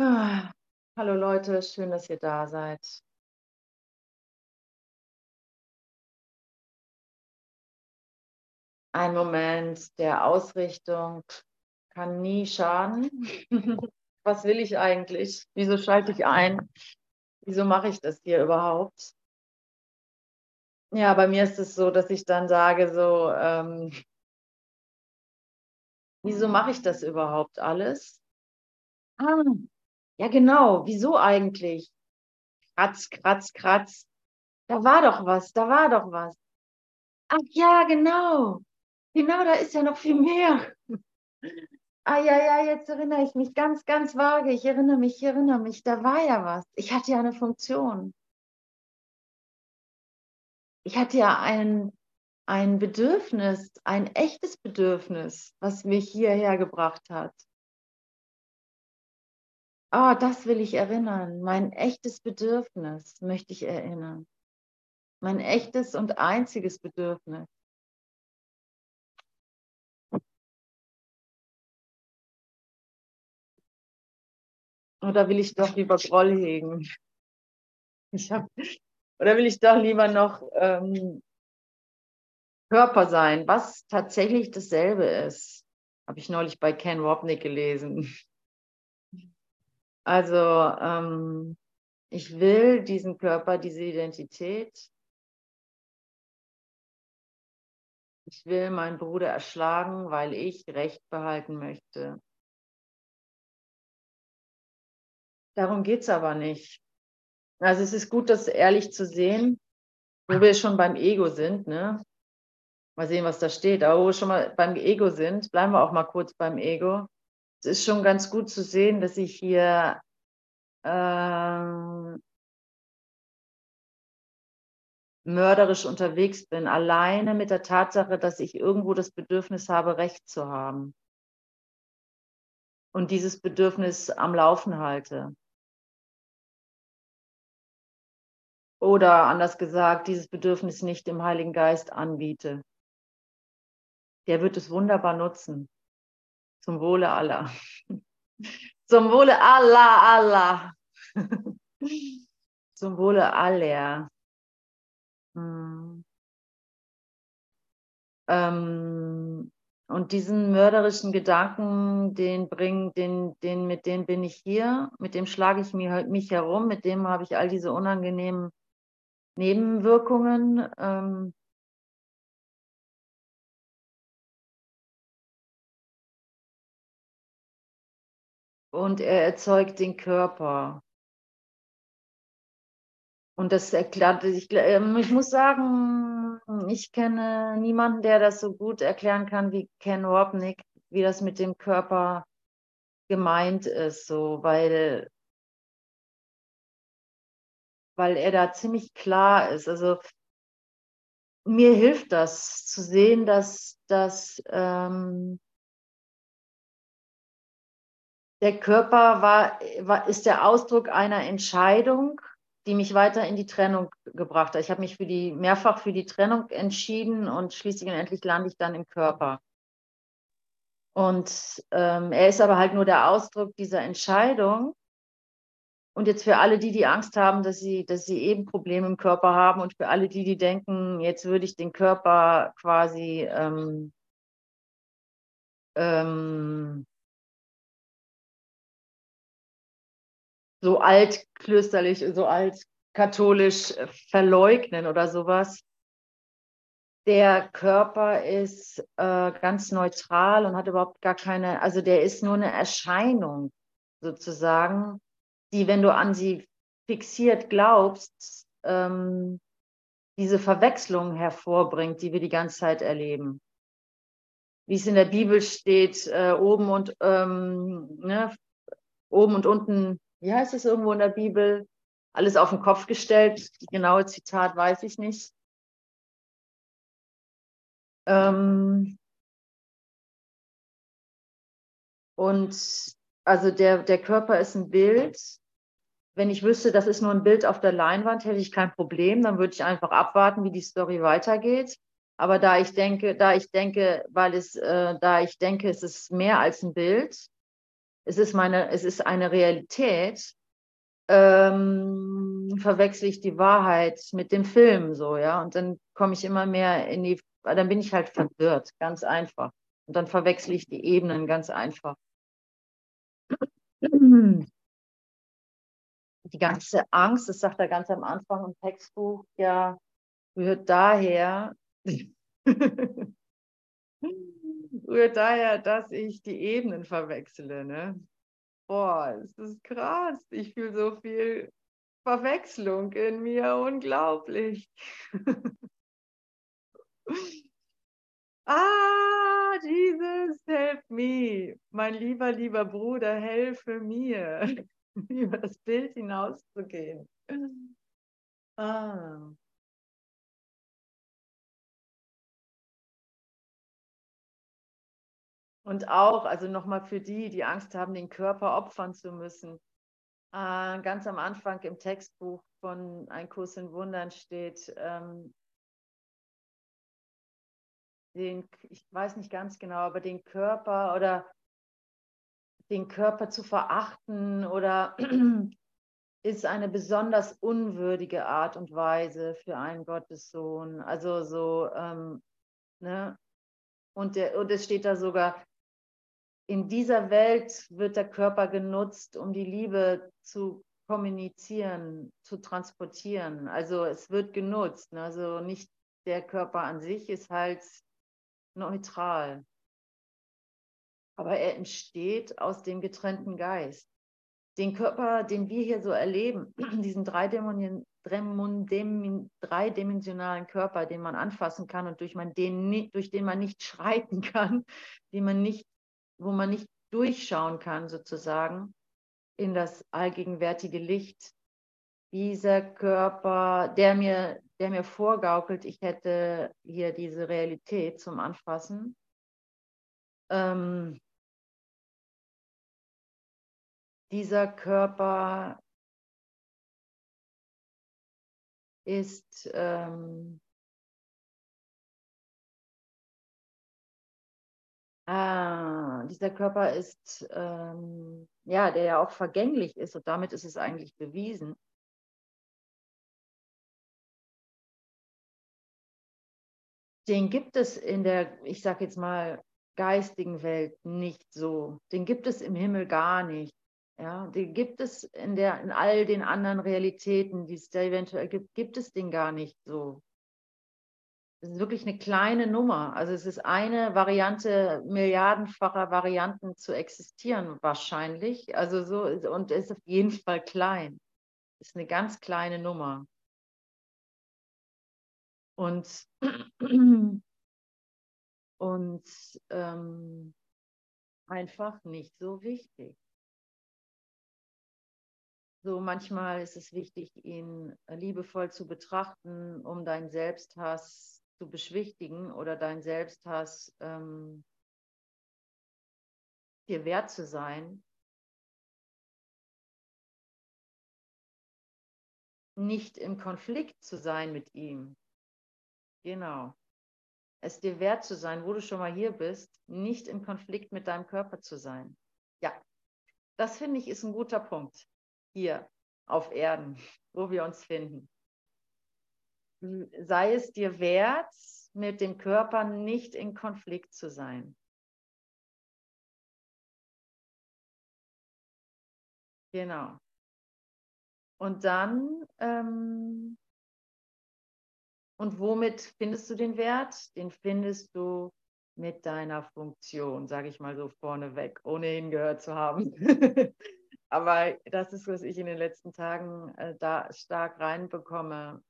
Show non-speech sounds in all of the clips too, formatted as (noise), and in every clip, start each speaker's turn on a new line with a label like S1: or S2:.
S1: Ah, hallo Leute, schön, dass ihr da seid. Ein Moment der Ausrichtung kann nie schaden. (laughs) Was will ich eigentlich? Wieso schalte ich ein? Wieso mache ich das hier überhaupt? Ja, bei mir ist es so, dass ich dann sage, so, ähm, wieso mache ich das überhaupt alles? Ah, ja, genau, wieso eigentlich? Kratz, kratz, kratz. Da war doch was, da war doch was. Ach ja, genau. Genau, da ist ja noch viel mehr. Ah ja, ja, jetzt erinnere ich mich ganz, ganz vage. Ich erinnere mich, ich erinnere mich, da war ja was. Ich hatte ja eine Funktion. Ich hatte ja ein, ein Bedürfnis, ein echtes Bedürfnis, was mich hierher gebracht hat. Oh, das will ich erinnern. Mein echtes Bedürfnis möchte ich erinnern. Mein echtes und einziges Bedürfnis. Oder will ich doch lieber Groll hegen? Ich hab, oder will ich doch lieber noch ähm, Körper sein, was tatsächlich dasselbe ist? Habe ich neulich bei Ken Wapnick gelesen. Also ähm, ich will diesen Körper, diese Identität. Ich will meinen Bruder erschlagen, weil ich Recht behalten möchte. Darum geht es aber nicht. Also es ist gut, das ehrlich zu sehen, wo wir schon beim Ego sind. Ne? Mal sehen, was da steht. Aber wo wir schon mal beim Ego sind, bleiben wir auch mal kurz beim Ego. Es ist schon ganz gut zu sehen, dass ich hier ähm, mörderisch unterwegs bin, alleine mit der Tatsache, dass ich irgendwo das Bedürfnis habe, Recht zu haben. Und dieses Bedürfnis am Laufen halte. Oder anders gesagt, dieses Bedürfnis nicht dem Heiligen Geist anbiete. Der wird es wunderbar nutzen. Zum Wohle aller. Zum Wohle aller, aller. Zum Wohle aller. Hm. Ähm, und diesen mörderischen Gedanken, den bringen, den, den, mit dem bin ich hier, mit dem schlage ich mich, mich herum, mit dem habe ich all diese unangenehmen Nebenwirkungen. Ähm, und er erzeugt den Körper. Und das erklärt, ich, ähm, ich muss sagen, ich kenne niemanden, der das so gut erklären kann wie Ken Wapnick, wie das mit dem Körper gemeint ist, so, weil weil er da ziemlich klar ist. Also mir hilft das zu sehen, dass, dass ähm, der Körper war, war, ist der Ausdruck einer Entscheidung, die mich weiter in die Trennung gebracht hat. Ich habe mich für die, mehrfach für die Trennung entschieden und schließlich und endlich lande ich dann im Körper. Und ähm, er ist aber halt nur der Ausdruck dieser Entscheidung. Und jetzt für alle die, die Angst haben, dass sie, dass sie eben Probleme im Körper haben und für alle die, die denken, jetzt würde ich den Körper quasi ähm, ähm, so altklösterlich, so altkatholisch verleugnen oder sowas. Der Körper ist äh, ganz neutral und hat überhaupt gar keine, also der ist nur eine Erscheinung sozusagen die, wenn du an sie fixiert glaubst, ähm, diese Verwechslung hervorbringt, die wir die ganze Zeit erleben. Wie es in der Bibel steht, äh, oben und ähm, ne, oben und unten, wie heißt es irgendwo in der Bibel? Alles auf den Kopf gestellt. Die genaue Zitat weiß ich nicht. Ähm, und also der, der Körper ist ein Bild. Wenn ich wüsste, das ist nur ein Bild auf der Leinwand, hätte ich kein Problem. Dann würde ich einfach abwarten, wie die Story weitergeht. Aber da ich denke, da ich denke, weil es, äh, da ich denke, es ist mehr als ein Bild, es ist meine, es ist eine Realität, ähm, verwechsel ich die Wahrheit mit dem Film so, ja. Und dann komme ich immer mehr in die, dann bin ich halt verwirrt, ganz einfach. Und dann verwechsel ich die Ebenen ganz einfach. Die ganze Angst, das sagt er ganz am Anfang im Textbuch, ja, rührt daher, (laughs) rührt daher, dass ich die Ebenen verwechsele. Ne? Boah, es ist krass. Ich fühle so viel Verwechslung in mir. Unglaublich. (laughs) ah, Jesus, help me. Mein lieber, lieber Bruder, helfe mir, (laughs) über das Bild hinauszugehen. Ah. Und auch, also nochmal für die, die Angst haben, den Körper opfern zu müssen. Äh, ganz am Anfang im Textbuch von Ein Kurs in Wundern steht, ähm, den, ich weiß nicht ganz genau, aber den Körper oder den Körper zu verachten oder (clears throat) ist eine besonders unwürdige Art und Weise für einen Gottessohn. Also so, ähm, ne? Und, der, und es steht da sogar, in dieser Welt wird der Körper genutzt, um die Liebe zu kommunizieren, zu transportieren. Also es wird genutzt. Ne? Also nicht der Körper an sich ist halt neutral. Aber er entsteht aus dem getrennten Geist. Den Körper, den wir hier so erleben, (clears throat) diesen dreidimensionalen Körper, den man anfassen kann und durch, man den, durch den man nicht schreiten kann, (laughs) den man nicht wo man nicht durchschauen kann, sozusagen, in das allgegenwärtige Licht. Dieser Körper, der mir, der mir vorgaukelt, ich hätte hier diese Realität zum Anfassen. Ähm, dieser Körper ist ähm, Ah, dieser Körper ist, ähm, ja, der ja auch vergänglich ist und damit ist es eigentlich bewiesen. Den gibt es in der, ich sage jetzt mal, geistigen Welt nicht so. Den gibt es im Himmel gar nicht. Ja, den gibt es in, der, in all den anderen Realitäten, die es da eventuell gibt, gibt es den gar nicht so. Es ist wirklich eine kleine Nummer. Also es ist eine Variante milliardenfacher Varianten zu existieren wahrscheinlich. Also so und ist auf jeden Fall klein. Ist eine ganz kleine Nummer. Und und ähm, einfach nicht so wichtig. So manchmal ist es wichtig, ihn liebevoll zu betrachten, um deinen Selbsthass zu beschwichtigen oder dein Selbsthass ähm, dir wert zu sein, nicht im Konflikt zu sein mit ihm. Genau. Es dir wert zu sein, wo du schon mal hier bist, nicht im Konflikt mit deinem Körper zu sein. Ja, das finde ich ist ein guter Punkt hier auf Erden, wo wir uns finden sei es dir wert, mit dem Körper nicht in Konflikt zu sein. Genau. Und dann, ähm, und womit findest du den Wert? Den findest du mit deiner Funktion, sage ich mal so vorneweg, ohne hingehört zu haben. (laughs) Aber das ist, was ich in den letzten Tagen äh, da stark reinbekomme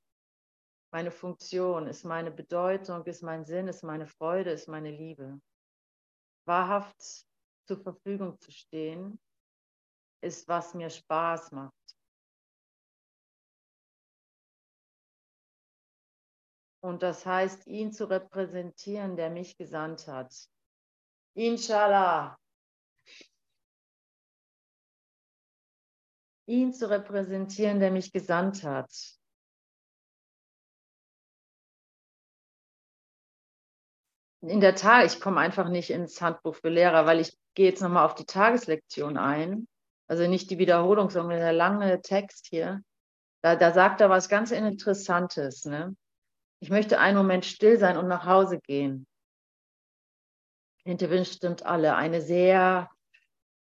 S1: meine Funktion, ist meine Bedeutung, ist mein Sinn, ist meine Freude, ist meine Liebe. Wahrhaft zur Verfügung zu stehen, ist, was mir Spaß macht. Und das heißt, ihn zu repräsentieren, der mich gesandt hat. Inshallah. Ihn zu repräsentieren, der mich gesandt hat. In der Tat, ich komme einfach nicht ins Handbuch für Lehrer, weil ich gehe jetzt nochmal auf die Tageslektion ein. Also nicht die Wiederholung, sondern der lange Text hier. Da, da sagt er was ganz Interessantes. Ne? Ich möchte einen Moment still sein und nach Hause gehen. Hinter stimmt alle. Eine sehr,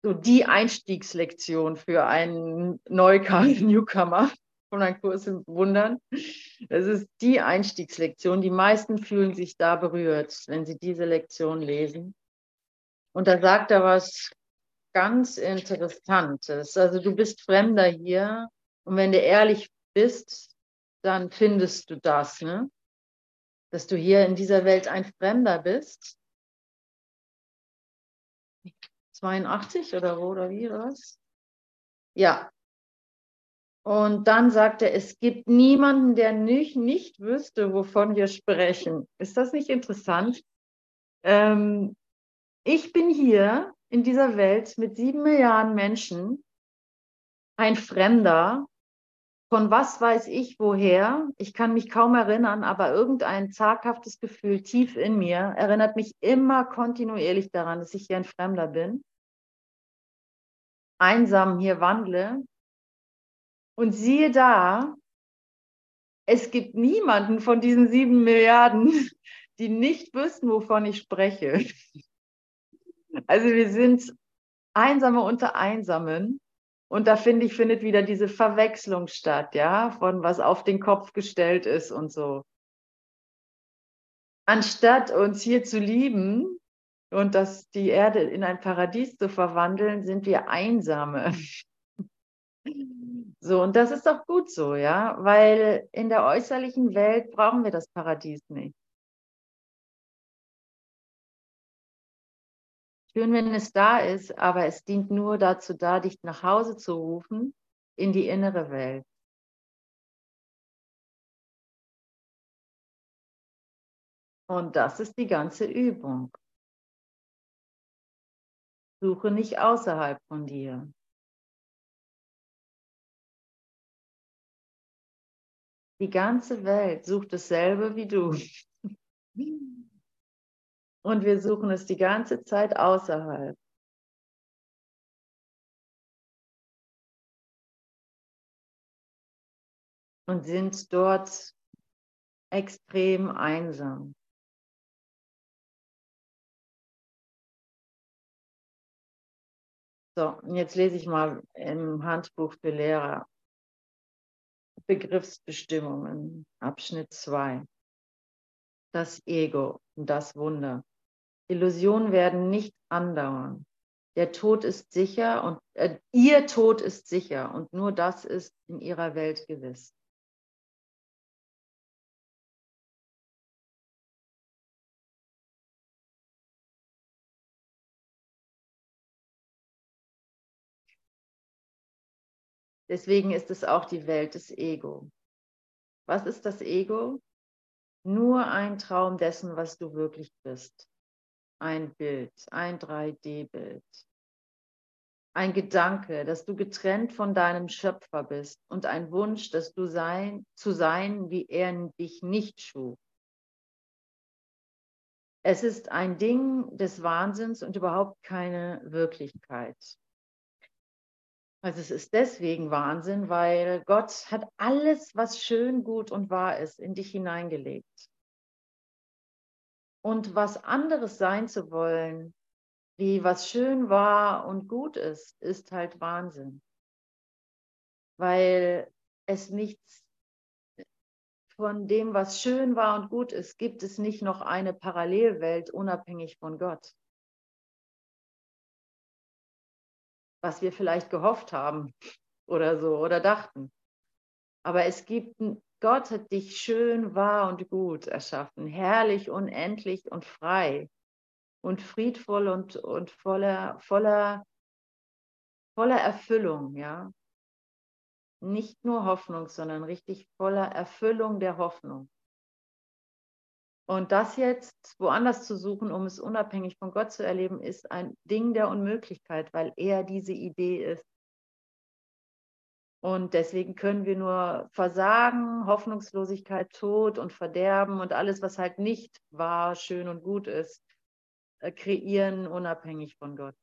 S1: so die Einstiegslektion für einen (laughs) Newcomer von einem Kurs im Wundern. Das ist die Einstiegslektion. Die meisten fühlen sich da berührt, wenn sie diese Lektion lesen. Und da sagt er was ganz Interessantes. Also du bist Fremder hier und wenn du ehrlich bist, dann findest du das, ne? dass du hier in dieser Welt ein Fremder bist. 82 oder wo oder wie oder was? Ja. Und dann sagt er, es gibt niemanden, der nicht, nicht wüsste, wovon wir sprechen. Ist das nicht interessant? Ähm, ich bin hier in dieser Welt mit sieben Milliarden Menschen ein Fremder, von was weiß ich woher? Ich kann mich kaum erinnern, aber irgendein zaghaftes Gefühl tief in mir erinnert mich immer kontinuierlich daran, dass ich hier ein Fremder bin, einsam hier wandle. Und siehe da, es gibt niemanden von diesen sieben Milliarden, (laughs) die nicht wüssten, wovon ich spreche. (laughs) Also wir sind Einsame unter Einsamen. Und da finde ich, findet wieder diese Verwechslung statt, ja, von was auf den Kopf gestellt ist und so. Anstatt uns hier zu lieben und das, die Erde in ein Paradies zu verwandeln, sind wir Einsame. (laughs) So, und das ist doch gut so, ja, weil in der äußerlichen Welt brauchen wir das Paradies nicht. Schön, wenn es da ist, aber es dient nur dazu da, dich nach Hause zu rufen, in die innere Welt. Und das ist die ganze Übung. Suche nicht außerhalb von dir. Die ganze Welt sucht dasselbe wie du. Und wir suchen es die ganze Zeit außerhalb. Und sind dort extrem einsam. So, jetzt lese ich mal im Handbuch für Lehrer Begriffsbestimmungen, Abschnitt 2. Das Ego und das Wunder. Illusionen werden nicht andauern. Der Tod ist sicher und äh, ihr Tod ist sicher und nur das ist in ihrer Welt gewiss. Deswegen ist es auch die Welt des Ego. Was ist das Ego? Nur ein Traum dessen, was du wirklich bist ein Bild, ein 3D-Bild. Ein Gedanke, dass du getrennt von deinem Schöpfer bist und ein Wunsch, dass du sein, zu sein, wie er dich nicht schuf. Es ist ein Ding des Wahnsinns und überhaupt keine Wirklichkeit. Also es ist deswegen Wahnsinn, weil Gott hat alles, was schön, gut und wahr ist, in dich hineingelegt. Und was anderes sein zu wollen, wie was schön war und gut ist, ist halt Wahnsinn. Weil es nichts von dem, was schön war und gut ist, gibt es nicht noch eine Parallelwelt unabhängig von Gott. Was wir vielleicht gehofft haben oder so oder dachten. Aber es gibt Gott hat dich schön, wahr und gut erschaffen, herrlich, unendlich und frei und friedvoll und, und voller, voller, voller Erfüllung, ja. Nicht nur Hoffnung, sondern richtig voller Erfüllung der Hoffnung. Und das jetzt woanders zu suchen, um es unabhängig von Gott zu erleben, ist ein Ding der Unmöglichkeit, weil er diese Idee ist. Und deswegen können wir nur Versagen, Hoffnungslosigkeit, Tod und Verderben und alles, was halt nicht wahr, schön und gut ist, äh, kreieren, unabhängig von Gott.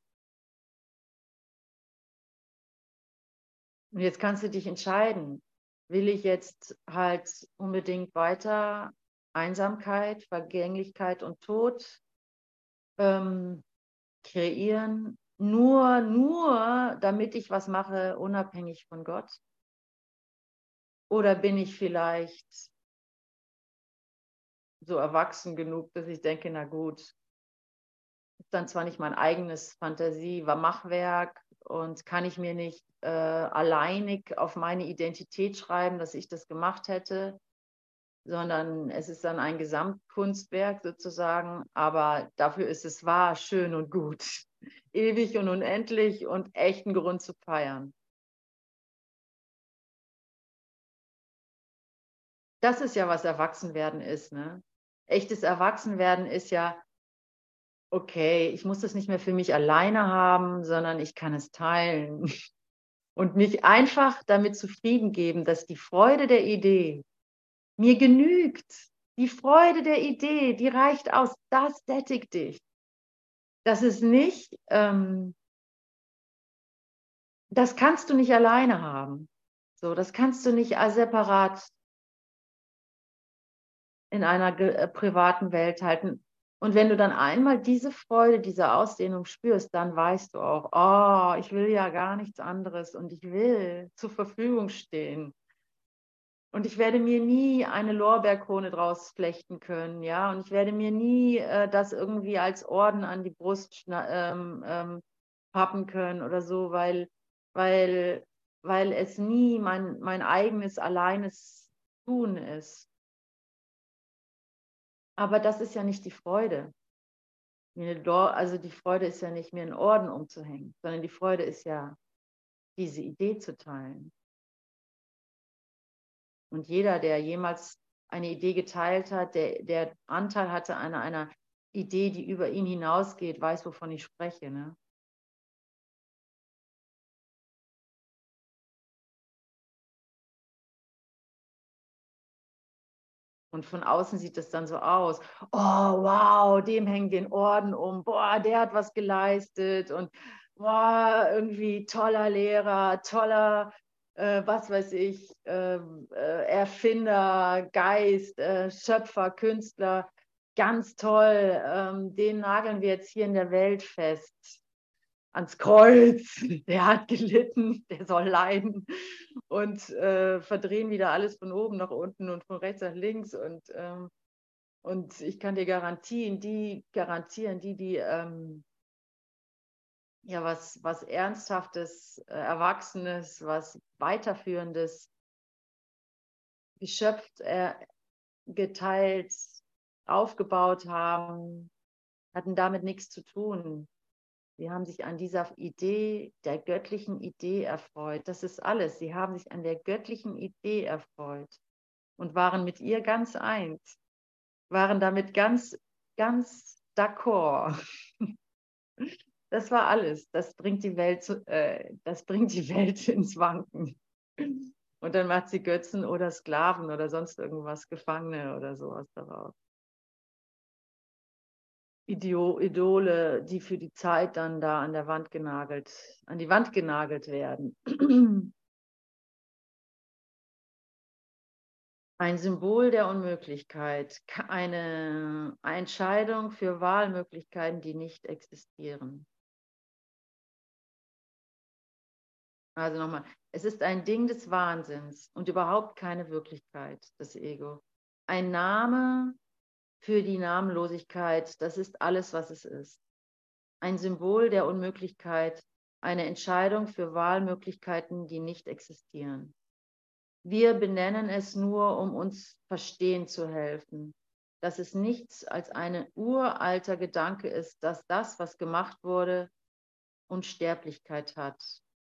S1: Und jetzt kannst du dich entscheiden, will ich jetzt halt unbedingt weiter Einsamkeit, Vergänglichkeit und Tod ähm, kreieren nur, nur damit ich was mache, unabhängig von Gott? Oder bin ich vielleicht so erwachsen genug, dass ich denke, na gut, ist dann zwar nicht mein eigenes Fantasie, Machwerk und kann ich mir nicht äh, alleinig auf meine Identität schreiben, dass ich das gemacht hätte, sondern es ist dann ein Gesamtkunstwerk sozusagen, aber dafür ist es wahr, schön und gut (laughs) ewig und unendlich und echten Grund zu feiern. Das ist ja, was Erwachsenwerden ist. Ne? Echtes Erwachsenwerden ist ja, okay, ich muss das nicht mehr für mich alleine haben, sondern ich kann es teilen (laughs) und mich einfach damit zufrieden geben, dass die Freude der Idee mir genügt. Die Freude der Idee, die reicht aus, das sättigt dich das ist nicht, ähm, das kannst du nicht alleine haben. So, das kannst du nicht als separat in einer äh, privaten Welt halten. Und wenn du dann einmal diese Freude, diese Ausdehnung spürst, dann weißt du auch, oh, ich will ja gar nichts anderes und ich will zur Verfügung stehen. Und ich werde mir nie eine Lorbeerkrone draus flechten können, ja. Und ich werde mir nie äh, das irgendwie als Orden an die Brust ähm, ähm, pappen können oder so, weil, weil, weil es nie mein, mein eigenes, alleines Tun ist. Aber das ist ja nicht die Freude. Also die Freude ist ja nicht, mir einen Orden umzuhängen, sondern die Freude ist ja, diese Idee zu teilen. Und jeder, der jemals eine Idee geteilt hat, der, der Anteil hatte an einer Idee, die über ihn hinausgeht, weiß, wovon ich spreche. Ne? Und von außen sieht es dann so aus. Oh, wow, dem hängen den Orden um. Boah, der hat was geleistet. Und boah, irgendwie toller Lehrer, toller äh, was weiß ich, ähm, äh, Erfinder, Geist, äh, Schöpfer, Künstler, ganz toll, ähm, den nageln wir jetzt hier in der Welt fest. Ans Kreuz, (laughs) der hat gelitten, der soll leiden und äh, verdrehen wieder alles von oben nach unten und von rechts nach links. Und, ähm, und ich kann dir garantieren, die garantieren, die, die ähm, ja was, was Ernsthaftes, äh, Erwachsenes, was Weiterführendes geschöpft, äh, geteilt, aufgebaut haben, hatten damit nichts zu tun. Sie haben sich an dieser Idee, der göttlichen Idee erfreut. Das ist alles. Sie haben sich an der göttlichen Idee erfreut und waren mit ihr ganz eins, waren damit ganz, ganz d'accord. (laughs) Das war alles. Das bringt die Welt, äh, das bringt die (laughs) Welt ins Wanken. Und dann macht sie Götzen oder Sklaven oder sonst irgendwas, Gefangene oder sowas daraus. Idole, die für die Zeit dann da an der Wand genagelt, an die Wand genagelt werden. (clears throat) Ein Symbol der Unmöglichkeit, eine Entscheidung für Wahlmöglichkeiten, die nicht existieren. Also nochmal, es ist ein Ding des Wahnsinns und überhaupt keine Wirklichkeit, das Ego. Ein Name für die Namenlosigkeit, das ist alles, was es ist. Ein Symbol der Unmöglichkeit, eine Entscheidung für Wahlmöglichkeiten, die nicht existieren. Wir benennen es nur, um uns verstehen zu helfen, dass es nichts als ein uralter Gedanke ist, dass das, was gemacht wurde, Unsterblichkeit hat,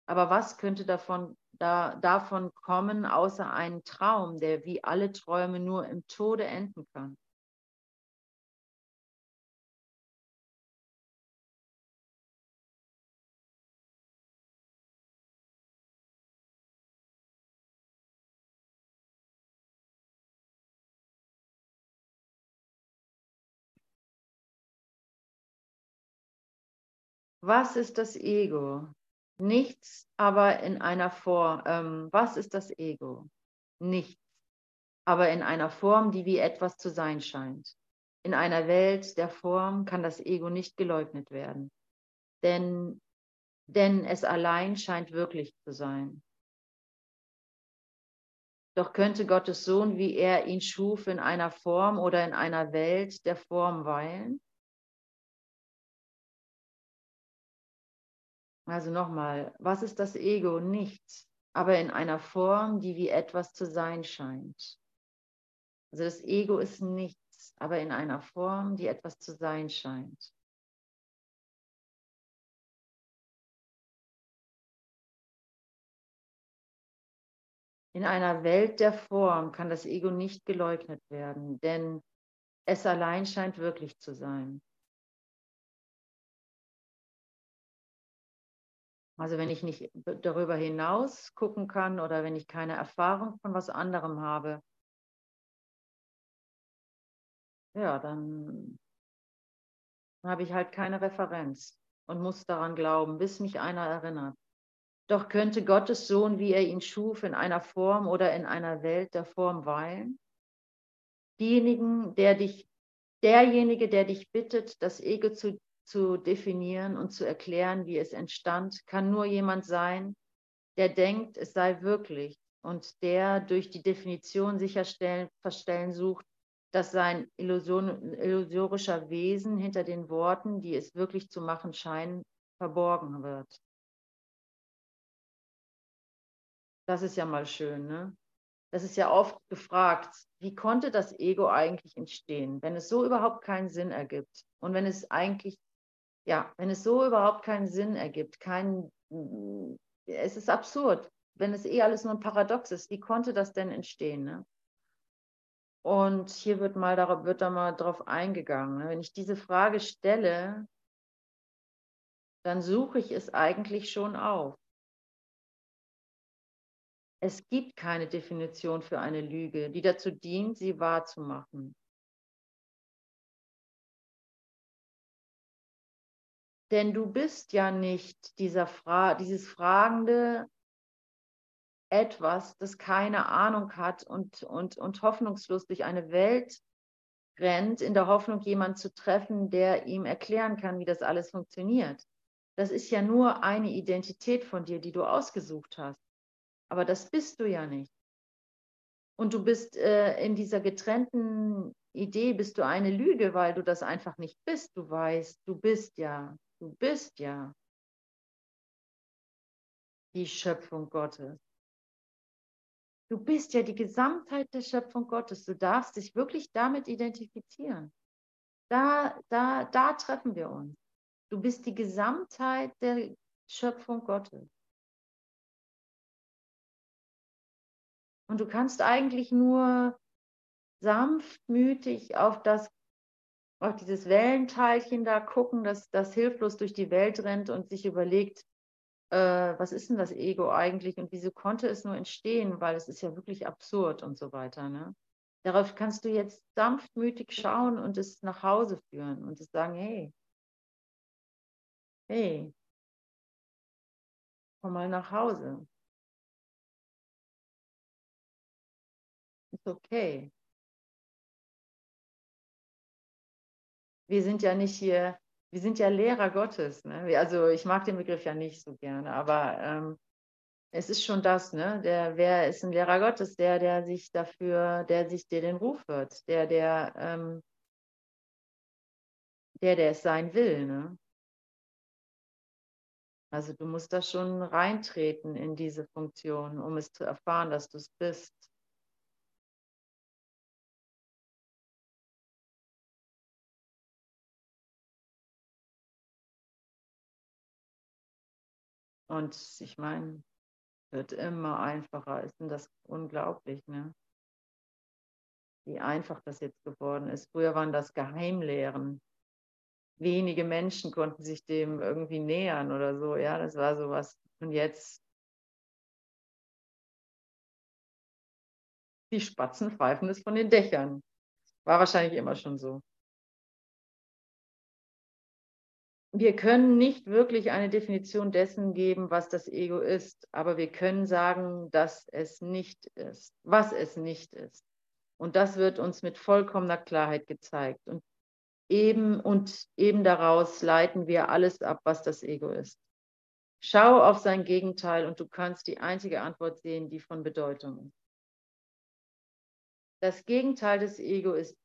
S1: aber was könnte davon, da, davon kommen, außer einen Traum, der wie alle Träume nur im Tode enden kann? Was ist das Ego? Nichts, aber in einer Form. Ähm, was ist das Ego? Nichts, aber in einer Form, die wie etwas zu sein scheint. In einer Welt der Form kann das Ego nicht geleugnet werden, denn, denn es allein scheint wirklich zu sein. Doch könnte Gottes Sohn, wie er ihn schuf, in einer Form oder in einer Welt der Form weilen? Also nochmal, was ist das Ego? Nichts, aber in einer Form, die wie etwas zu sein scheint. Also das Ego ist nichts, aber in einer Form, die etwas zu sein scheint. In einer Welt der Form kann das Ego nicht geleugnet werden, denn es allein scheint wirklich zu sein. Also wenn ich nicht darüber hinaus gucken kann oder wenn ich keine Erfahrung von was anderem habe, ja, dann habe ich halt keine Referenz und muss daran glauben, bis mich einer erinnert. Doch könnte Gottes Sohn, wie er ihn schuf, in einer Form oder in einer Welt der Form weilen? Diejenigen, der dich, derjenige, der dich bittet, das Ego zu zu definieren und zu erklären, wie es entstand, kann nur jemand sein, der denkt, es sei wirklich und der durch die Definition sicherstellen, verstellen sucht, dass sein Illusion, illusorischer Wesen hinter den Worten, die es wirklich zu machen scheinen, verborgen wird. Das ist ja mal schön, ne? Das ist ja oft gefragt, wie konnte das Ego eigentlich entstehen, wenn es so überhaupt keinen Sinn ergibt und wenn es eigentlich ja, wenn es so überhaupt keinen Sinn ergibt, kein, es ist absurd, wenn es eh alles nur ein Paradox ist, wie konnte das denn entstehen? Ne? Und hier wird mal darauf, wird da mal drauf eingegangen. Ne? Wenn ich diese Frage stelle, dann suche ich es eigentlich schon auf. Es gibt keine Definition für eine Lüge, die dazu dient, sie wahrzumachen. Denn du bist ja nicht dieser Fra dieses fragende etwas, das keine Ahnung hat und, und, und hoffnungslos durch eine Welt rennt, in der Hoffnung, jemanden zu treffen, der ihm erklären kann, wie das alles funktioniert. Das ist ja nur eine Identität von dir, die du ausgesucht hast. Aber das bist du ja nicht. Und du bist äh, in dieser getrennten Idee, bist du eine Lüge, weil du das einfach nicht bist. Du weißt, du bist ja Du bist ja die Schöpfung Gottes. Du bist ja die Gesamtheit der Schöpfung Gottes. Du darfst dich wirklich damit identifizieren. Da, da, da treffen wir uns. Du bist die Gesamtheit der Schöpfung Gottes. Und du kannst eigentlich nur sanftmütig auf das auf dieses Wellenteilchen da gucken, das, das hilflos durch die Welt rennt und sich überlegt, äh, was ist denn das Ego eigentlich und wieso konnte es nur entstehen, weil es ist ja wirklich absurd und so weiter. Ne? Darauf kannst du jetzt sanftmütig schauen und es nach Hause führen und es sagen, hey, hey, komm mal nach Hause. Ist okay. Wir sind ja nicht hier, wir sind ja Lehrer Gottes. Ne? Also ich mag den Begriff ja nicht so gerne, aber ähm, es ist schon das, ne? Der, wer ist ein Lehrer Gottes? Der, der sich dafür, der sich dir den Ruf hört, der, der, ähm, der, der es sein will, ne? Also du musst da schon reintreten in diese Funktion, um es zu erfahren, dass du es bist. Und ich meine, wird immer einfacher. Ist denn das unglaublich, ne? Wie einfach das jetzt geworden ist. Früher waren das Geheimlehren. Wenige Menschen konnten sich dem irgendwie nähern oder so. Ja, das war sowas. Und jetzt die Spatzen pfeifen es von den Dächern. War wahrscheinlich immer schon so. Wir können nicht wirklich eine Definition dessen geben, was das Ego ist, aber wir können sagen, dass es nicht ist, was es nicht ist. Und das wird uns mit vollkommener Klarheit gezeigt. Und eben, und eben daraus leiten wir alles ab, was das Ego ist. Schau auf sein Gegenteil und du kannst die einzige Antwort sehen, die von Bedeutung ist. Das Gegenteil des Ego ist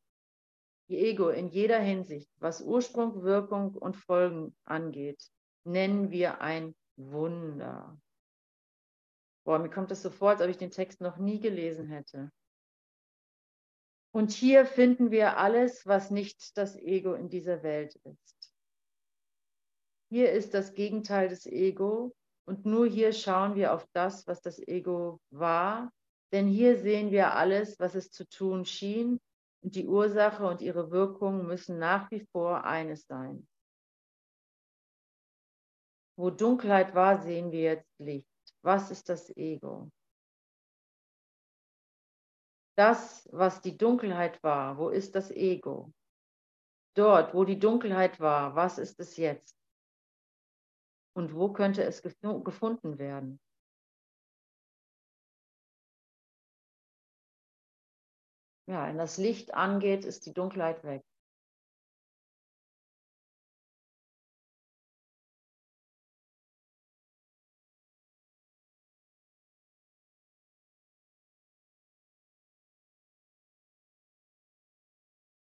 S1: Ego in jeder Hinsicht, was Ursprung, Wirkung und Folgen angeht, nennen wir ein Wunder. Boah, mir kommt es so vor, als ob ich den Text noch nie gelesen hätte. Und hier finden wir alles, was nicht das Ego in dieser Welt ist. Hier ist das Gegenteil des Ego und nur hier schauen wir auf das, was das Ego war, denn hier sehen wir alles, was es zu tun schien und die Ursache und ihre Wirkung müssen nach wie vor eines sein. Wo Dunkelheit war, sehen wir jetzt Licht. Was ist das Ego? Das, was die Dunkelheit war, wo ist das Ego? Dort, wo die Dunkelheit war, was ist es jetzt? Und wo könnte es gefunden werden? Ja, wenn das Licht angeht, ist die Dunkelheit weg.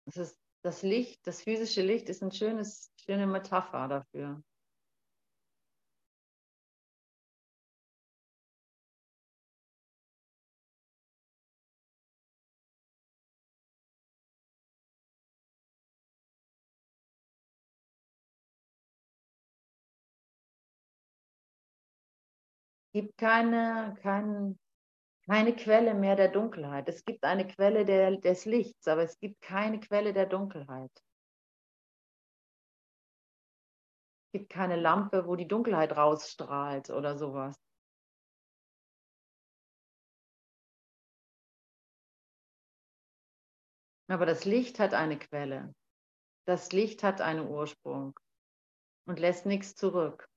S1: Das, ist, das Licht, das physische Licht ist eine schöne Metapher dafür. Gibt keine, kein, keine Quelle mehr der Dunkelheit. Es gibt eine Quelle der, des Lichts, aber es gibt keine Quelle der Dunkelheit. Es gibt keine Lampe, wo die Dunkelheit rausstrahlt oder sowas. Aber das Licht hat eine Quelle. Das Licht hat einen Ursprung und lässt nichts zurück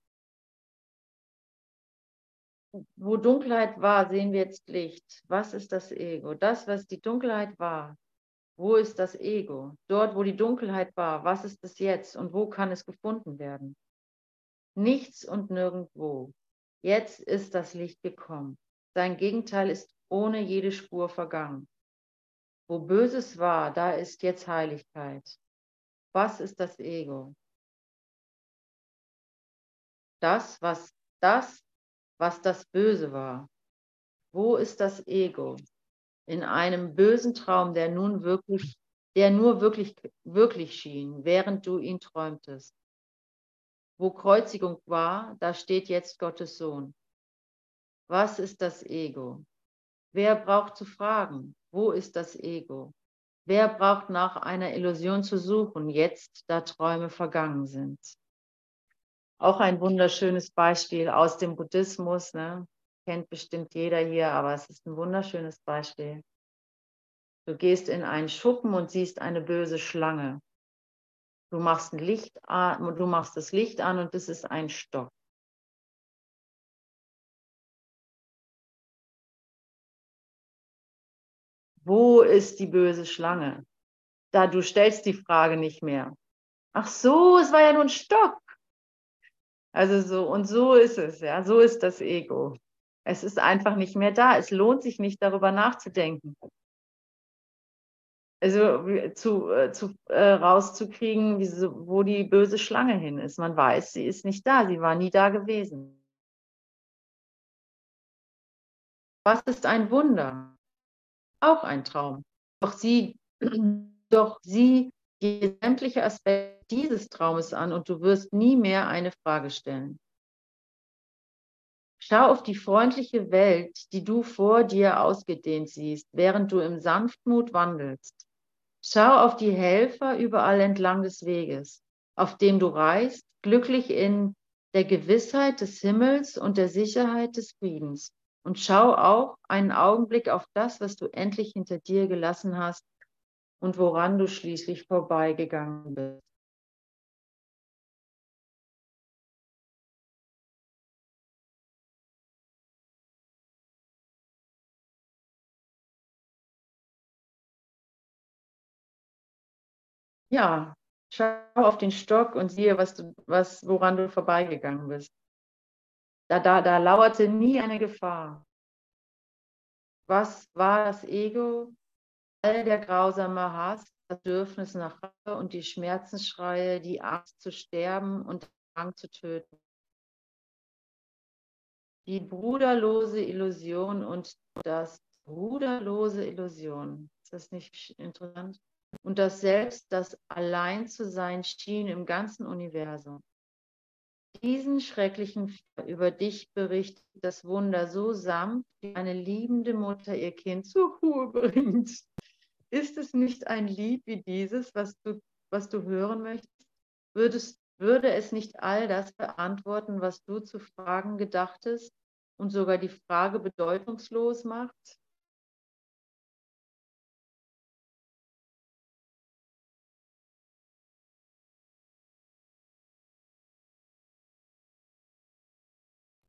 S1: wo Dunkelheit war, sehen wir jetzt Licht. Was ist das Ego? Das, was die Dunkelheit war, wo ist das Ego? Dort, wo die Dunkelheit war, was ist es jetzt und wo kann es gefunden werden? Nichts und nirgendwo. Jetzt ist das Licht gekommen. Sein Gegenteil ist ohne jede Spur vergangen. Wo Böses war, da ist jetzt Heiligkeit. Was ist das Ego? Das, was das, was das Böse war. Wo ist das Ego? In einem bösen Traum, der nun wirklich, der nur wirklich, wirklich schien, während du ihn träumtest. Wo Kreuzigung war, da steht jetzt Gottes Sohn. Was ist das Ego? Wer braucht zu fragen? Wo ist das Ego? Wer braucht nach einer Illusion zu suchen, jetzt da Träume vergangen sind? Auch ein wunderschönes Beispiel aus dem Buddhismus. Ne? Kennt bestimmt jeder hier, aber es ist ein wunderschönes Beispiel. Du gehst in einen Schuppen und siehst eine böse Schlange. Du machst, ein Licht an, du machst das Licht an und es ist ein Stock. Wo ist die böse Schlange? Da du stellst die Frage nicht mehr. Ach so, es war ja nur ein Stock. Also so, und so ist es, ja, so ist das Ego. Es ist einfach nicht mehr da. Es lohnt sich nicht, darüber nachzudenken. Also zu, äh, zu äh, rauszukriegen, wie, wo die böse Schlange hin ist. Man weiß, sie ist nicht da, sie war nie da gewesen. Was ist ein Wunder? Auch ein Traum. Doch sie, (clears throat) doch sie sämtliche Aspekte dieses Traumes an und du wirst nie mehr eine Frage stellen. Schau auf die freundliche Welt, die du vor dir ausgedehnt siehst, während du im Sanftmut wandelst. Schau auf die Helfer überall entlang des Weges, auf dem du reist, glücklich in der Gewissheit des Himmels und der Sicherheit des Friedens. Und schau auch einen Augenblick auf das, was du endlich hinter dir gelassen hast und woran du schließlich vorbeigegangen bist. Ja, schau auf den Stock und siehe, was du, was, woran du vorbeigegangen bist. Da, da, da lauerte nie eine Gefahr. Was war das Ego? All der grausame Hass, das Bedürfnis nach Rache und die Schmerzensschreie, die Angst zu sterben und Drang zu töten. Die bruderlose Illusion und das bruderlose Illusion. Ist das nicht interessant? Und das Selbst, das allein zu sein schien im ganzen Universum. Diesen schrecklichen über dich berichtet das Wunder so sanft, wie eine liebende Mutter ihr Kind zur Ruhe bringt. Ist es nicht ein Lied wie dieses, was du, was du hören möchtest? Würdest, würde es nicht all das beantworten, was du zu fragen gedachtest und sogar die Frage bedeutungslos macht?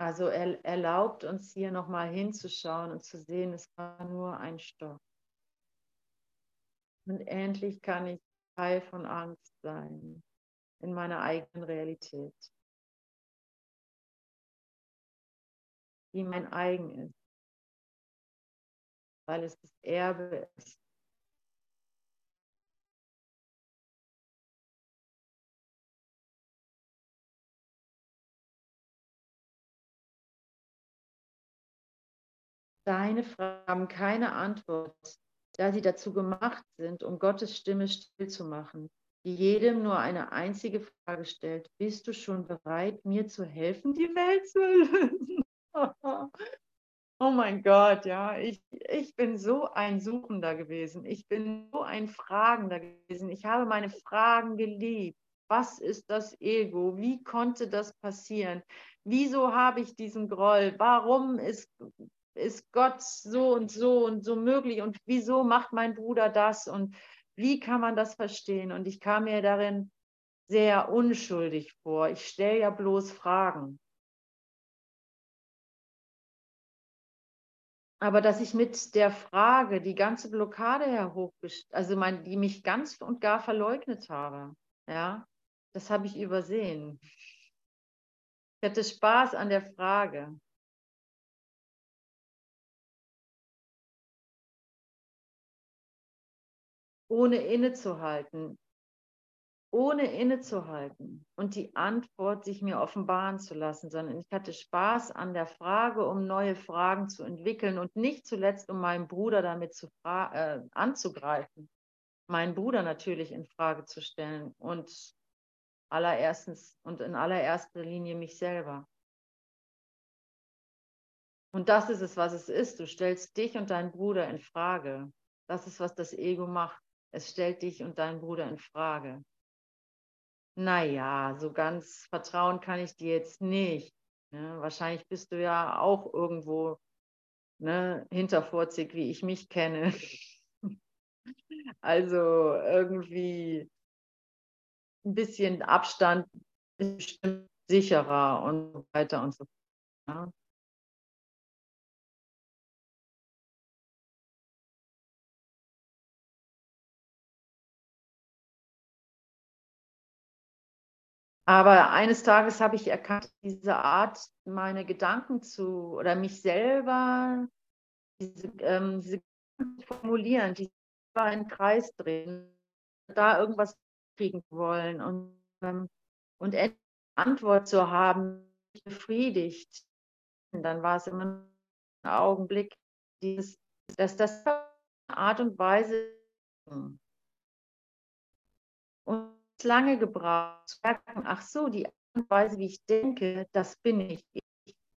S1: Also er erlaubt uns hier nochmal hinzuschauen und zu sehen, es war nur ein Stock. Und endlich kann ich Teil von Angst sein in meiner eigenen Realität, die mein eigen ist, weil es das Erbe ist. Deine Fragen haben keine Antwort, da sie dazu gemacht sind, um Gottes Stimme still zu machen, die jedem nur eine einzige Frage stellt. Bist du schon bereit, mir zu helfen, die Welt zu lösen? (laughs) oh mein Gott, ja, ich, ich bin so ein Suchender gewesen. Ich bin so ein Fragender gewesen. Ich habe meine Fragen geliebt. Was ist das Ego? Wie konnte das passieren? Wieso habe ich diesen Groll? Warum ist ist Gott so und so und so möglich und wieso macht mein Bruder das und wie kann man das verstehen? Und ich kam mir darin sehr unschuldig vor. Ich stelle ja bloß Fragen. Aber dass ich mit der Frage die ganze Blockade herhochgestellt, also mein, die mich ganz und gar verleugnet habe, ja, das habe ich übersehen. Ich hatte Spaß an der Frage. Ohne innezuhalten, ohne innezuhalten und die Antwort sich mir offenbaren zu lassen, sondern ich hatte Spaß an der Frage, um neue Fragen zu entwickeln und nicht zuletzt, um meinen Bruder damit zu äh, anzugreifen, meinen Bruder natürlich in Frage zu stellen und allererstens und in allererster Linie mich selber. Und das ist es, was es ist. Du stellst dich und deinen Bruder in Frage. Das ist, was das Ego macht. Es stellt dich und deinen Bruder in Frage. Naja, so ganz vertrauen kann ich dir jetzt nicht. Ne? Wahrscheinlich bist du ja auch irgendwo ne, hinterforzig, wie ich mich kenne. (laughs) also irgendwie ein bisschen Abstand ist sicherer und so weiter und so fort. Ja? Aber eines Tages habe ich erkannt, diese Art, meine Gedanken zu oder mich selber, diese, ähm, diese formulieren, die selber einen Kreis drehen, da irgendwas kriegen wollen und, ähm, und eine Antwort zu haben, befriedigt. Dann war es immer ein Augenblick, dieses, dass das eine Art und Weise lange gebraucht, zu merken, ach so, die Art und Weise, wie ich denke, das bin ich.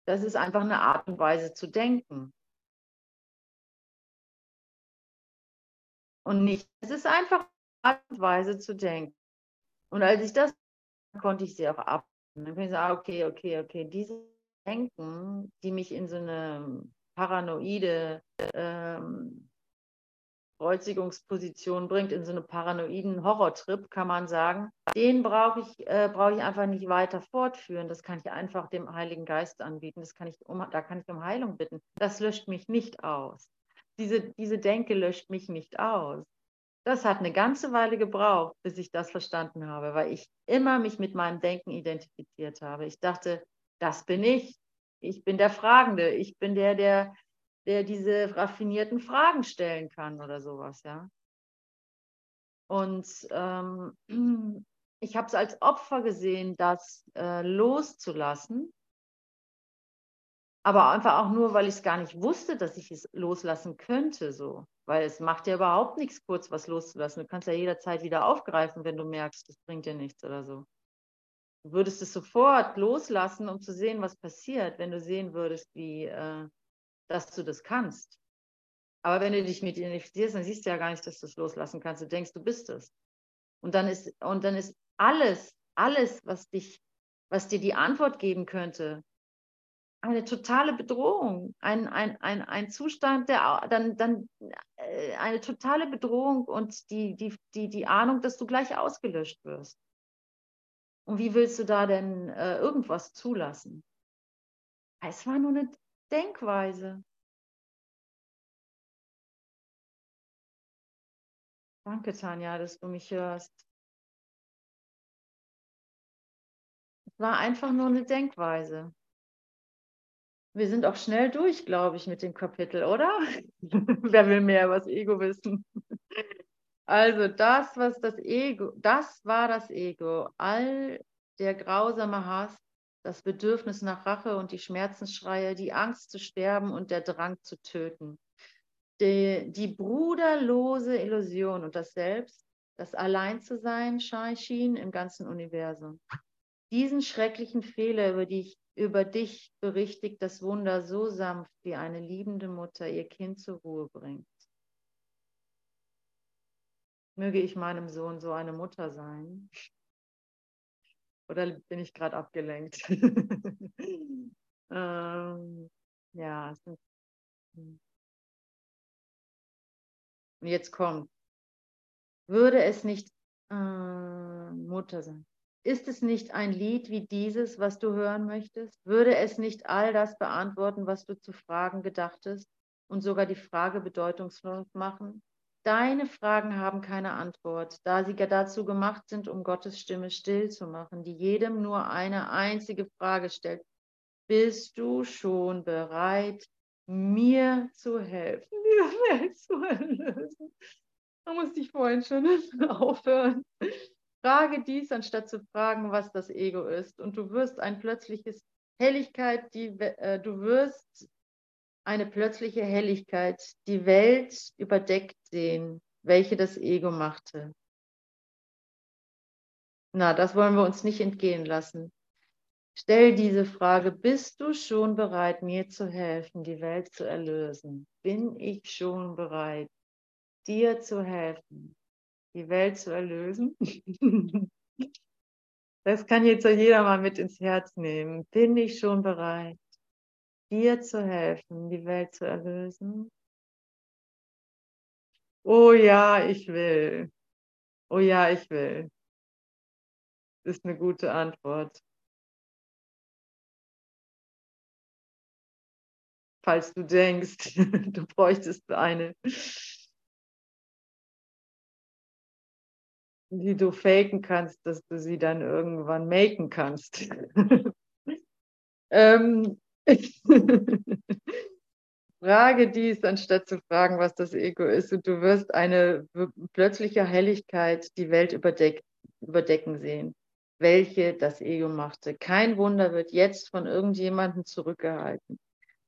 S1: Das ist einfach eine Art und Weise zu denken. Und nicht, es ist einfach eine Art und Weise zu denken. Und als ich das konnte ich sie auch ab. Dann konnte ich sagen, okay, okay, okay, diese Denken, die mich in so eine paranoide ähm, Kreuzigungsposition bringt, in so einen paranoiden Horrortrip, kann man sagen, den brauche ich, äh, brauche ich einfach nicht weiter fortführen. Das kann ich einfach dem Heiligen Geist anbieten. Das kann ich um, da kann ich um Heilung bitten. Das löscht mich nicht aus. Diese, diese Denke löscht mich nicht aus. Das hat eine ganze Weile gebraucht, bis ich das verstanden habe, weil ich immer mich mit meinem Denken identifiziert habe. Ich dachte, das bin ich. Ich bin der Fragende. Ich bin der, der, der diese raffinierten Fragen stellen kann oder sowas, ja. Und ähm, (clears throat) ich habe es als Opfer gesehen, das äh, loszulassen aber einfach auch nur, weil ich es gar nicht wusste, dass ich es loslassen könnte, so. Weil es macht ja überhaupt nichts, kurz was loszulassen. Du kannst ja jederzeit wieder aufgreifen, wenn du merkst, das bringt dir nichts oder so. Du würdest es sofort loslassen, um zu sehen, was passiert, wenn du sehen würdest, wie, äh, dass du das kannst. Aber wenn du dich mit identifizierst, dann siehst du ja gar nicht, dass du es loslassen kannst. Du denkst, du bist es. Und dann ist, und dann ist alles, alles, was dich, was dir die Antwort geben könnte, eine totale Bedrohung, ein, ein, ein, ein Zustand, der dann, dann äh, eine totale Bedrohung und die, die, die, die Ahnung, dass du gleich ausgelöscht wirst. Und wie willst du da denn äh, irgendwas zulassen? Es war nur eine Denkweise. Danke, Tanja, dass du mich hörst. Es war einfach nur eine Denkweise. Wir sind auch schnell durch, glaube ich, mit dem Kapitel, oder? (laughs) Wer will mehr über das Ego wissen? Also das, was das Ego, das war das Ego. All der grausame Hass, das Bedürfnis nach Rache und die Schmerzensschreie, die Angst zu sterben und der Drang zu töten. Die, die bruderlose Illusion und das Selbst, das allein zu sein schien im ganzen Universum. Diesen schrecklichen Fehler, über die über dich berichtigt das Wunder so sanft, wie eine liebende Mutter ihr Kind zur Ruhe bringt. Möge ich meinem Sohn so eine Mutter sein? Oder bin ich gerade abgelenkt? (laughs) ähm, ja. Und jetzt kommt. Würde es nicht äh, Mutter sein? Ist es nicht ein Lied wie dieses, was du hören möchtest? Würde es nicht all das beantworten, was du zu fragen gedachtest und sogar die Frage bedeutungslos machen? Deine Fragen haben keine Antwort, da sie dazu gemacht sind, um Gottes Stimme still zu machen, die jedem nur eine einzige Frage stellt. Bist du schon bereit, mir zu helfen, mir Welt zu erlösen? Da musste ich vorhin schon (laughs) aufhören. Frage dies, anstatt zu fragen, was das Ego ist. Und du wirst ein plötzliches Helligkeit, die, äh, du wirst eine plötzliche Helligkeit die Welt überdeckt sehen, welche das Ego machte. Na, das wollen wir uns nicht entgehen lassen. Stell diese Frage, bist du schon bereit, mir zu helfen, die Welt zu erlösen? Bin ich schon bereit, dir zu helfen, die Welt zu erlösen. (laughs) Das kann jetzt jeder mal mit ins Herz nehmen. Bin ich schon bereit, dir zu helfen, die Welt zu erlösen? Oh ja, ich will. Oh ja, ich will. Ist eine gute Antwort. Falls du denkst, (laughs) du bräuchtest eine. die du faken kannst, dass du sie dann irgendwann maken kannst. (laughs) ähm, (laughs) Frage dies, anstatt zu fragen, was das Ego ist, und du wirst eine plötzliche Helligkeit die Welt überdeck überdecken sehen, welche das Ego machte. Kein Wunder wird jetzt von irgendjemandem zurückgehalten.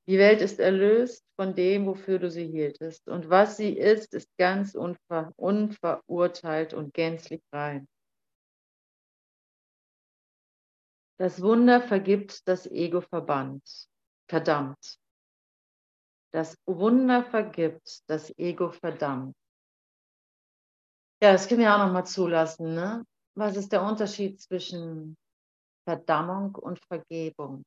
S1: Die Welt ist erlöst von dem, wofür du sie hieltest. Und was sie ist, ist ganz unver unverurteilt und gänzlich rein. Das Wunder vergibt das Ego verbannt, verdammt. Das Wunder vergibt das Ego verdammt. Ja, das können wir auch nochmal zulassen. Ne? Was ist der Unterschied zwischen Verdammung und Vergebung?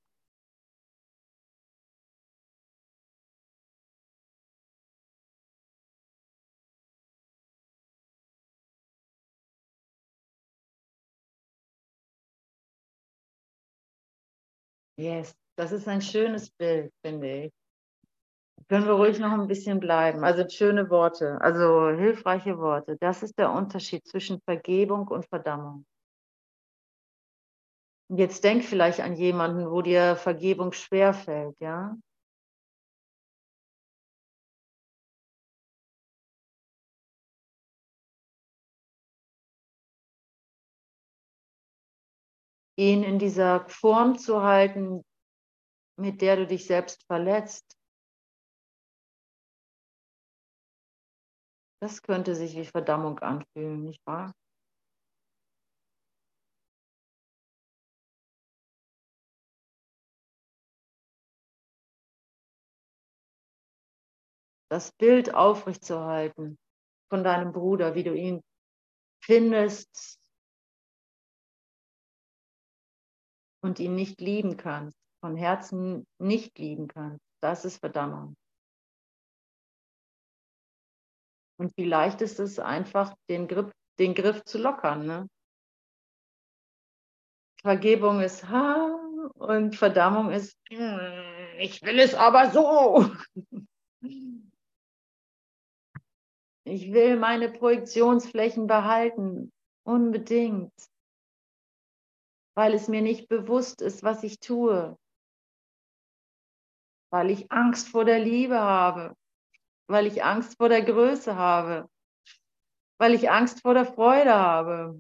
S1: Yes, das ist ein schönes Bild, finde ich. Können wir ruhig noch ein bisschen bleiben. Also schöne Worte, also hilfreiche Worte. Das ist der Unterschied zwischen Vergebung und Verdammung. Jetzt denk vielleicht an jemanden, wo dir Vergebung schwerfällt, ja? Ihn in dieser Form zu halten, mit der du dich selbst verletzt, das könnte sich wie Verdammung anfühlen, nicht wahr? Das Bild aufrechtzuerhalten von deinem Bruder, wie du ihn findest, und ihn nicht lieben kannst, von Herzen nicht lieben kannst, das ist Verdammung. Und wie leicht ist es einfach, den Griff, den Griff zu lockern. Ne? Vergebung ist ha und Verdammung ist, hm, ich will es aber so. Ich will meine Projektionsflächen behalten, unbedingt weil es mir nicht bewusst ist, was ich tue, weil ich Angst vor der Liebe habe, weil ich Angst vor der Größe habe, weil ich Angst vor der Freude habe.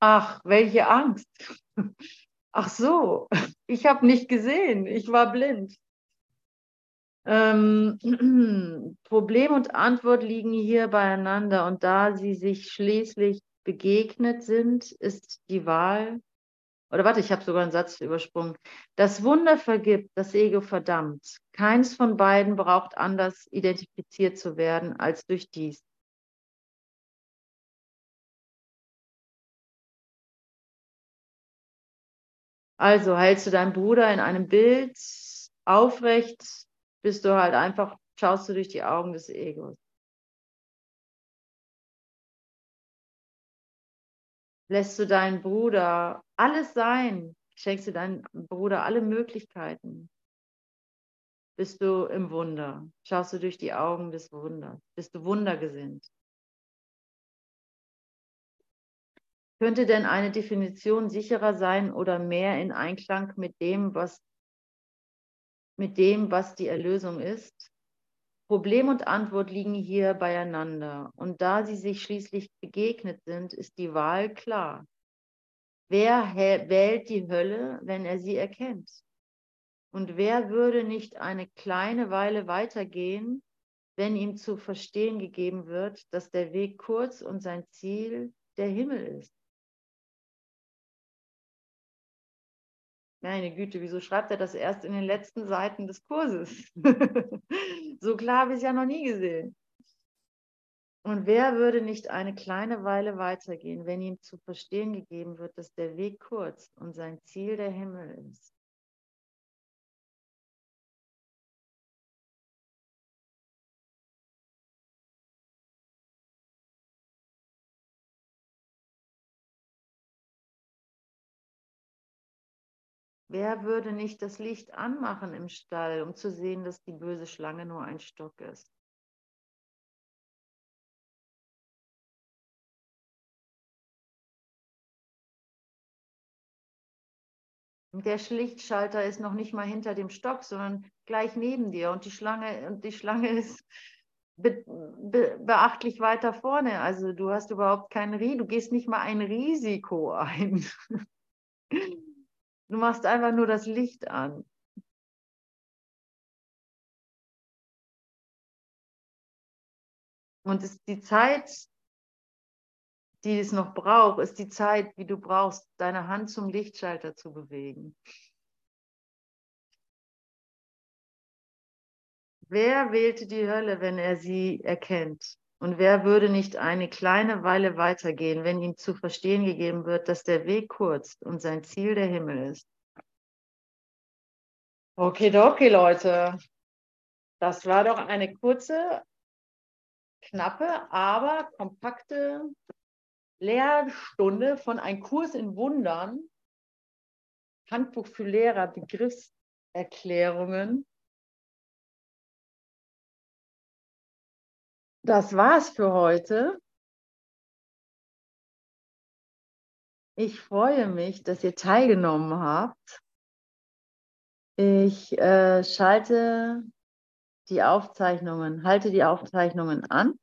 S1: Ach, welche Angst. (laughs) Ach so, ich habe nicht gesehen, ich war blind. Ähm, (clears throat) Problem und Antwort liegen hier beieinander und da sie sich schließlich begegnet sind, ist die Wahl, oder warte, ich habe sogar einen Satz übersprungen. Das Wunder vergibt, das Ego verdammt. Keins von beiden braucht anders identifiziert zu werden als durch dies. Also hältst du deinen Bruder in einem Bild aufrecht, bist du halt einfach, schaust du durch die Augen des Egos. Lässt du deinen Bruder alles sein, schenkst du deinem Bruder alle Möglichkeiten, bist du im Wunder, schaust du durch die Augen des Wunders, bist du wundergesinnt. Könnte denn eine Definition sicherer sein oder mehr in Einklang mit dem, was mit dem, was die Erlösung ist. Problem und Antwort liegen hier beieinander. Und da sie sich schließlich begegnet sind, ist die Wahl klar. Wer wählt die Hölle, wenn er sie erkennt? Und wer würde nicht eine kleine Weile weitergehen, wenn ihm zu verstehen gegeben wird, dass der Weg kurz und sein Ziel der Himmel ist? Meine Güte, wieso schreibt er das erst in den letzten Seiten des Kurses? (laughs) so klar habe ich es ja noch nie gesehen. Und wer würde nicht eine kleine Weile weitergehen, wenn ihm zu verstehen gegeben wird, dass der Weg kurz und sein Ziel der Himmel ist? Wer würde nicht das Licht anmachen im Stall, um zu sehen, dass die böse Schlange nur ein Stock ist? Und der Lichtschalter ist noch nicht mal hinter dem Stock, sondern gleich neben dir. Und die Schlange, und die Schlange (laughs) ist be, be, beachtlich weiter vorne. Also du hast überhaupt kein Risiko, du gehst nicht mal ein Risiko ein. (laughs) Du machst einfach nur das Licht an. Und ist die Zeit, die es noch braucht, ist die Zeit, wie du brauchst, deine Hand zum Lichtschalter zu bewegen. Wer wählte die Hölle, wenn er sie erkennt? Und wer würde nicht eine kleine Weile weitergehen, wenn ihm zu verstehen gegeben wird, dass der Weg kurz und sein Ziel der Himmel ist? Okay, okay, Leute. Das war doch eine kurze, knappe, aber kompakte Lehrstunde von Ein Kurs in Wundern Handbuch für Lehrer, Begriffserklärungen. Das war's für heute. Ich freue mich, dass ihr teilgenommen habt. Ich äh, schalte die Aufzeichnungen, halte die Aufzeichnungen an